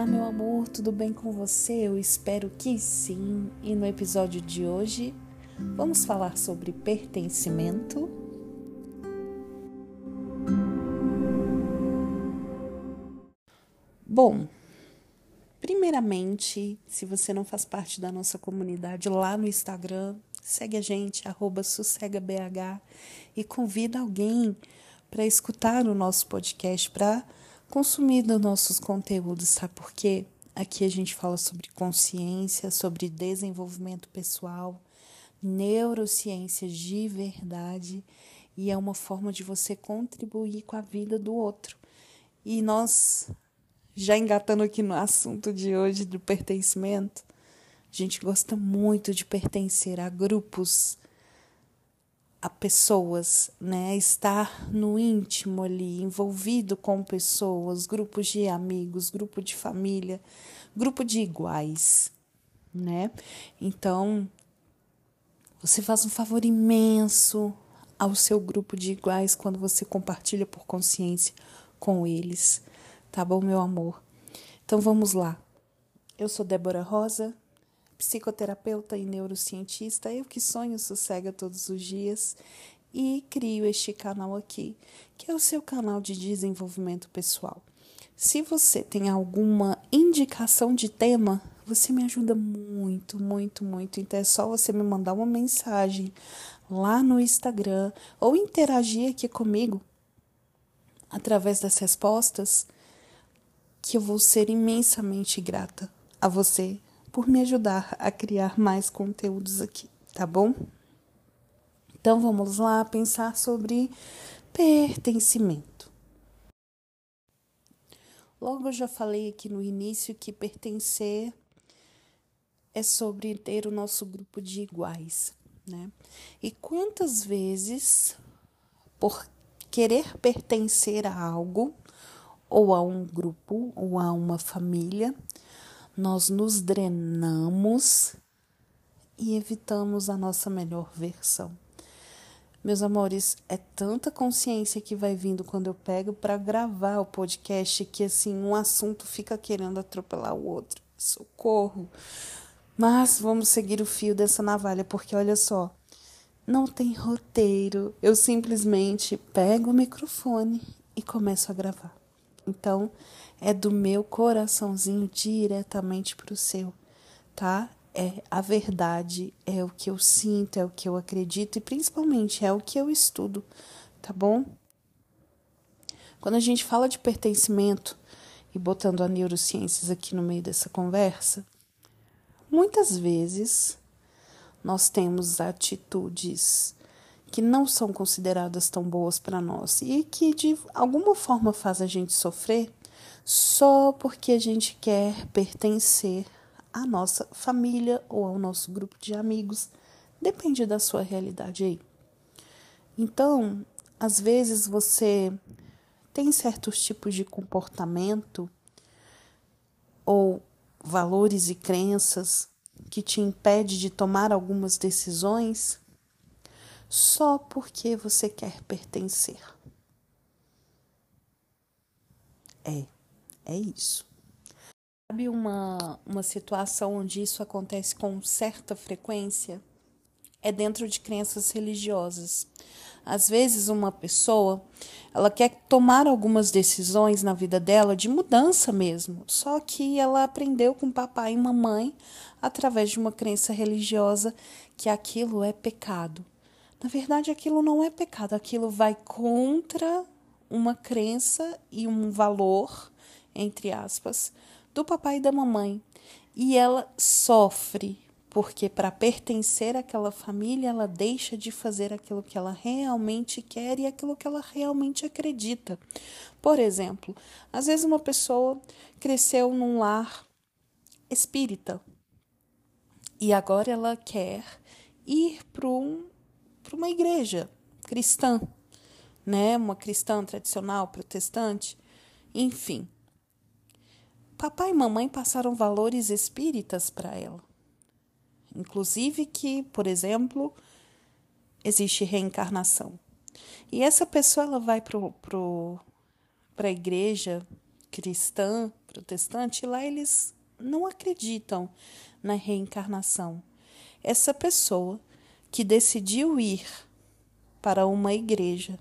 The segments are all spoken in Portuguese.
Olá, meu amor, tudo bem com você? Eu espero que sim. E no episódio de hoje vamos falar sobre pertencimento. Bom, primeiramente, se você não faz parte da nossa comunidade lá no Instagram, segue a gente, sossegabh e convida alguém para escutar o nosso podcast, para consumir dos nossos conteúdos, sabe por quê? Aqui a gente fala sobre consciência, sobre desenvolvimento pessoal, neurociências de verdade e é uma forma de você contribuir com a vida do outro. E nós, já engatando aqui no assunto de hoje do pertencimento, a gente gosta muito de pertencer a grupos a pessoas, né? Estar no íntimo ali, envolvido com pessoas, grupos de amigos, grupo de família, grupo de iguais, né? Então, você faz um favor imenso ao seu grupo de iguais quando você compartilha por consciência com eles, tá bom, meu amor? Então vamos lá. Eu sou Débora Rosa, psicoterapeuta e neurocientista, eu que sonho sossega todos os dias e crio este canal aqui, que é o seu canal de desenvolvimento pessoal. Se você tem alguma indicação de tema, você me ajuda muito, muito, muito. Então é só você me mandar uma mensagem lá no Instagram ou interagir aqui comigo através das respostas, que eu vou ser imensamente grata a você por me ajudar a criar mais conteúdos aqui, tá bom? Então vamos lá pensar sobre pertencimento. Logo eu já falei aqui no início que pertencer é sobre ter o nosso grupo de iguais, né? E quantas vezes, por querer pertencer a algo, ou a um grupo, ou a uma família, nós nos drenamos e evitamos a nossa melhor versão. Meus amores, é tanta consciência que vai vindo quando eu pego para gravar o podcast que assim um assunto fica querendo atropelar o outro. Socorro. Mas vamos seguir o fio dessa navalha, porque olha só, não tem roteiro. Eu simplesmente pego o microfone e começo a gravar. Então, é do meu coraçãozinho diretamente para o seu, tá? É a verdade, é o que eu sinto, é o que eu acredito e principalmente é o que eu estudo, tá bom? Quando a gente fala de pertencimento e botando a neurociências aqui no meio dessa conversa, muitas vezes nós temos atitudes que não são consideradas tão boas para nós e que de alguma forma faz a gente sofrer só porque a gente quer pertencer à nossa família ou ao nosso grupo de amigos. Depende da sua realidade aí. Então, às vezes você tem certos tipos de comportamento ou valores e crenças que te impede de tomar algumas decisões só porque você quer pertencer. É. É isso. Sabe uma, uma situação onde isso acontece com certa frequência? É dentro de crenças religiosas. Às vezes uma pessoa, ela quer tomar algumas decisões na vida dela de mudança mesmo, só que ela aprendeu com papai e mamãe através de uma crença religiosa que aquilo é pecado. Na verdade, aquilo não é pecado, aquilo vai contra uma crença e um valor entre aspas, do papai e da mamãe. E ela sofre porque para pertencer àquela família ela deixa de fazer aquilo que ela realmente quer e aquilo que ela realmente acredita. Por exemplo, às vezes uma pessoa cresceu num lar espírita e agora ela quer ir para um, uma igreja cristã, né? Uma cristã tradicional, protestante, enfim. Papai e mamãe passaram valores espíritas para ela. Inclusive que, por exemplo, existe reencarnação. E essa pessoa ela vai para pro, pro, a igreja cristã protestante, lá eles não acreditam na reencarnação. Essa pessoa que decidiu ir para uma igreja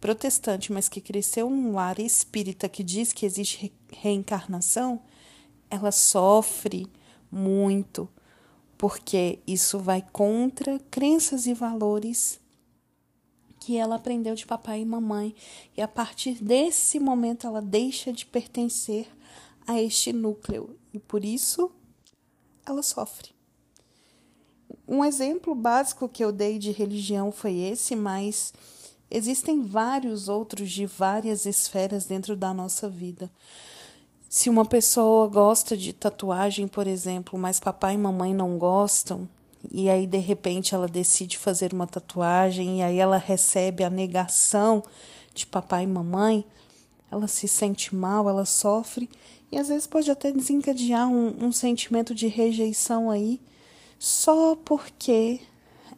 protestante, mas que cresceu num lar espírita que diz que existe reencarnação, ela sofre muito, porque isso vai contra crenças e valores que ela aprendeu de papai e mamãe, e a partir desse momento ela deixa de pertencer a este núcleo e por isso ela sofre. Um exemplo básico que eu dei de religião foi esse, mas existem vários outros de várias esferas dentro da nossa vida. Se uma pessoa gosta de tatuagem, por exemplo, mas papai e mamãe não gostam, e aí de repente ela decide fazer uma tatuagem e aí ela recebe a negação de papai e mamãe, ela se sente mal, ela sofre e às vezes pode até desencadear um, um sentimento de rejeição aí só porque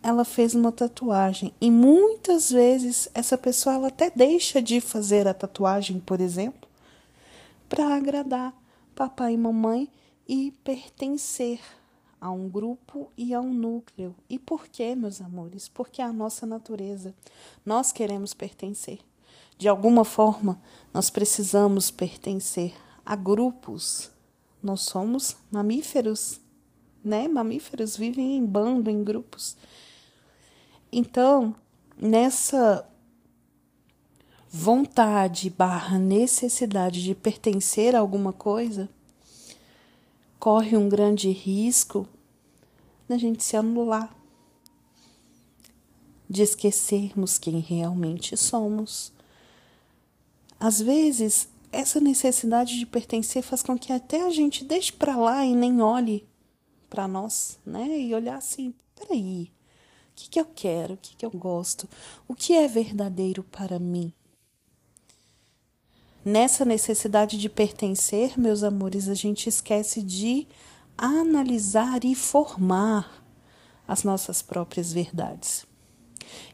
ela fez uma tatuagem. E muitas vezes essa pessoa ela até deixa de fazer a tatuagem, por exemplo, para agradar papai e mamãe e pertencer a um grupo e a um núcleo. E por quê, meus amores? Porque é a nossa natureza. Nós queremos pertencer. De alguma forma, nós precisamos pertencer a grupos. Nós somos mamíferos, né? Mamíferos vivem em bando, em grupos. Então, nessa vontade barra necessidade de pertencer a alguma coisa, corre um grande risco da gente se anular, de esquecermos quem realmente somos. Às vezes, essa necessidade de pertencer faz com que até a gente deixe para lá e nem olhe para nós, né? E olhar assim, peraí, o que, que eu quero, o que, que eu gosto, o que é verdadeiro para mim? Nessa necessidade de pertencer, meus amores, a gente esquece de analisar e formar as nossas próprias verdades.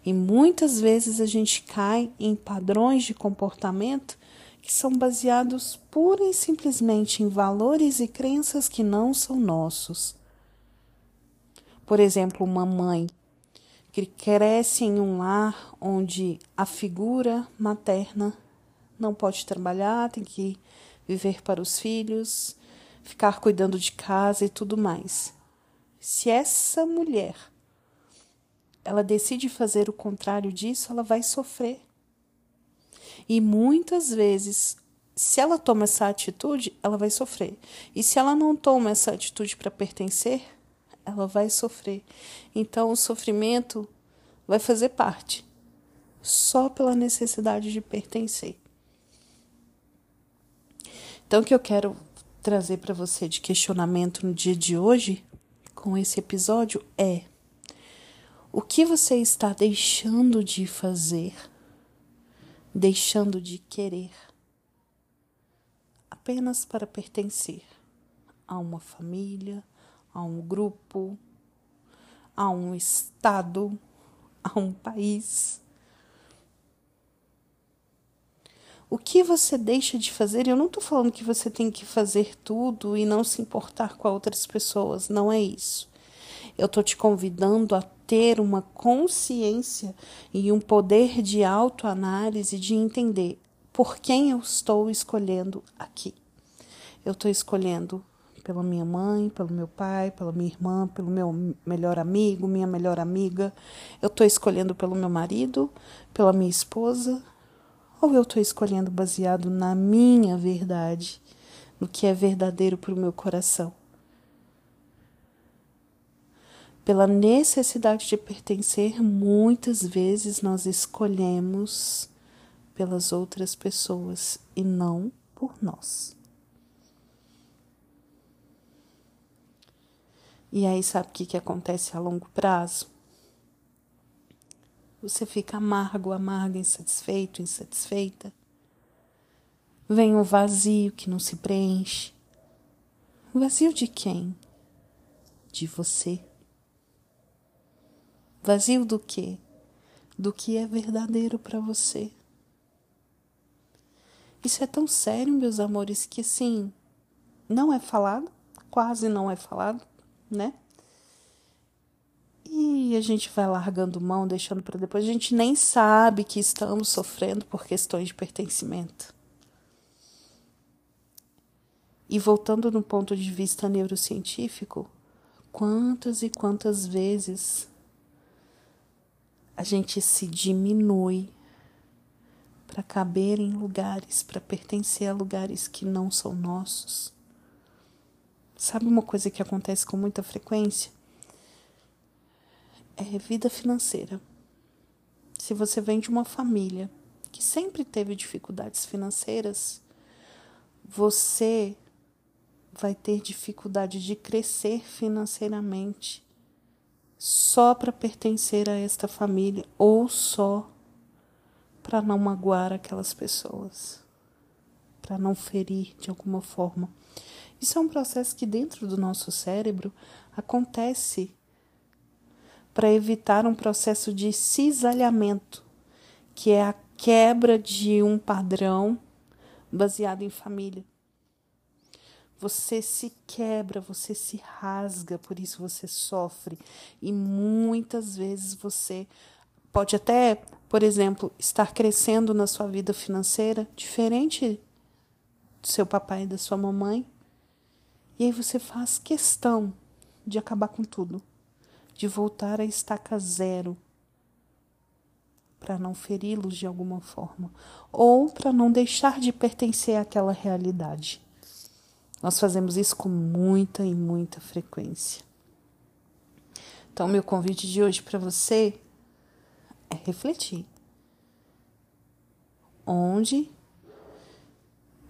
E muitas vezes a gente cai em padrões de comportamento que são baseados pura e simplesmente em valores e crenças que não são nossos. Por exemplo, uma mãe cresce em um lar onde a figura materna não pode trabalhar, tem que viver para os filhos, ficar cuidando de casa e tudo mais. Se essa mulher ela decide fazer o contrário disso, ela vai sofrer. E muitas vezes, se ela toma essa atitude, ela vai sofrer. E se ela não toma essa atitude para pertencer, ela vai sofrer. Então, o sofrimento vai fazer parte, só pela necessidade de pertencer. Então, o que eu quero trazer para você de questionamento no dia de hoje, com esse episódio, é: o que você está deixando de fazer deixando de querer apenas para pertencer a uma família, a um grupo, a um estado, a um país. O que você deixa de fazer? Eu não estou falando que você tem que fazer tudo e não se importar com outras pessoas, não é isso. Eu estou te convidando a ter uma consciência e um poder de autoanálise de entender por quem eu estou escolhendo aqui. Eu estou escolhendo pela minha mãe, pelo meu pai, pela minha irmã, pelo meu melhor amigo, minha melhor amiga. Eu estou escolhendo pelo meu marido, pela minha esposa, ou eu estou escolhendo baseado na minha verdade, no que é verdadeiro para o meu coração? pela necessidade de pertencer, muitas vezes nós escolhemos pelas outras pessoas e não por nós. E aí, sabe o que, que acontece a longo prazo? Você fica amargo, amarga, insatisfeito, insatisfeita. Vem o vazio que não se preenche. Vazio de quem? De você. Vazio do quê? Do que é verdadeiro para você. Isso é tão sério, meus amores, que assim, não é falado, quase não é falado, né? E a gente vai largando mão, deixando para depois. A gente nem sabe que estamos sofrendo por questões de pertencimento. E voltando no ponto de vista neurocientífico, quantas e quantas vezes a gente se diminui para caber em lugares, para pertencer a lugares que não são nossos. Sabe uma coisa que acontece com muita frequência? É vida financeira. Se você vem de uma família que sempre teve dificuldades financeiras, você vai ter dificuldade de crescer financeiramente só para pertencer a esta família ou só para não magoar aquelas pessoas, para não ferir de alguma forma. Isso é um processo que dentro do nosso cérebro acontece para evitar um processo de cisalhamento, que é a quebra de um padrão baseado em família. Você se quebra, você se rasga, por isso você sofre. E muitas vezes você pode até, por exemplo, estar crescendo na sua vida financeira diferente do seu papai e da sua mamãe. E aí você faz questão de acabar com tudo de voltar à estaca zero para não feri-los de alguma forma ou para não deixar de pertencer àquela realidade. Nós fazemos isso com muita e muita frequência. Então, meu convite de hoje para você é refletir. Onde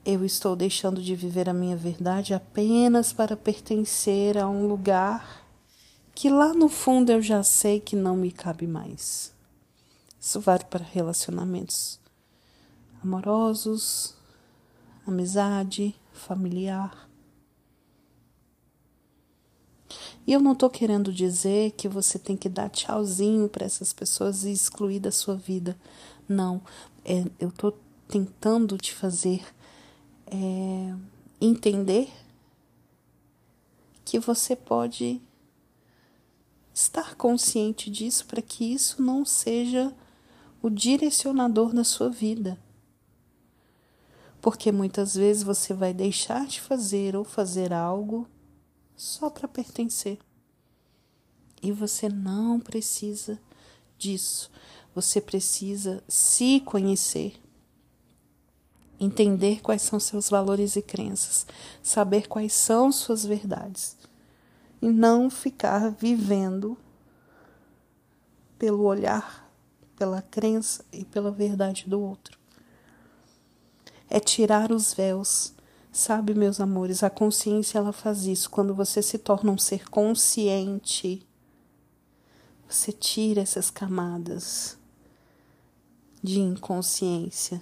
eu estou deixando de viver a minha verdade apenas para pertencer a um lugar que lá no fundo eu já sei que não me cabe mais. Isso vale para relacionamentos amorosos, amizade, familiar. E eu não estou querendo dizer que você tem que dar tchauzinho para essas pessoas e excluir da sua vida. Não. É, eu estou tentando te fazer é, entender que você pode estar consciente disso para que isso não seja o direcionador da sua vida. Porque muitas vezes você vai deixar de fazer ou fazer algo só para pertencer. E você não precisa disso. Você precisa se conhecer, entender quais são seus valores e crenças, saber quais são suas verdades e não ficar vivendo pelo olhar, pela crença e pela verdade do outro. É tirar os véus. Sabe, meus amores, a consciência ela faz isso. Quando você se torna um ser consciente, você tira essas camadas de inconsciência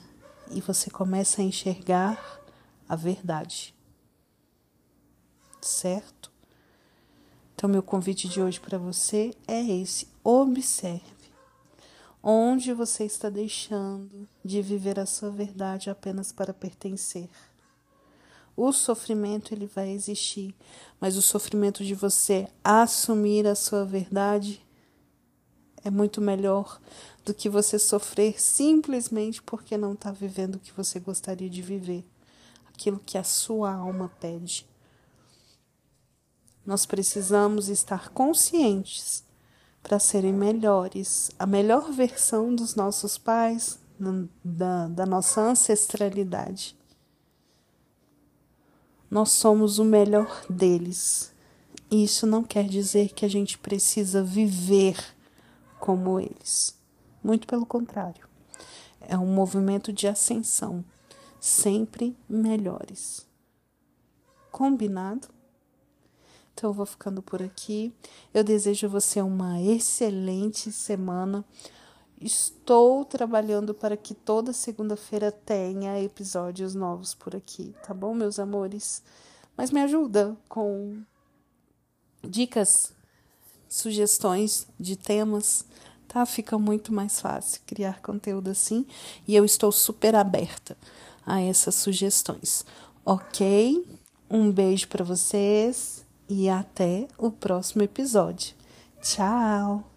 e você começa a enxergar a verdade. Certo? Então, meu convite de hoje para você é esse: observe onde você está deixando de viver a sua verdade apenas para pertencer. O sofrimento ele vai existir, mas o sofrimento de você assumir a sua verdade é muito melhor do que você sofrer simplesmente porque não está vivendo o que você gostaria de viver, aquilo que a sua alma pede. Nós precisamos estar conscientes para serem melhores, a melhor versão dos nossos pais, da, da nossa ancestralidade. Nós somos o melhor deles. Isso não quer dizer que a gente precisa viver como eles. Muito pelo contrário. É um movimento de ascensão, sempre melhores. Combinado? Então eu vou ficando por aqui. Eu desejo a você uma excelente semana. Estou trabalhando para que toda segunda-feira tenha episódios novos por aqui, tá bom, meus amores? Mas me ajuda com dicas, sugestões de temas, tá? Fica muito mais fácil criar conteúdo assim e eu estou super aberta a essas sugestões. Ok? Um beijo para vocês e até o próximo episódio. Tchau!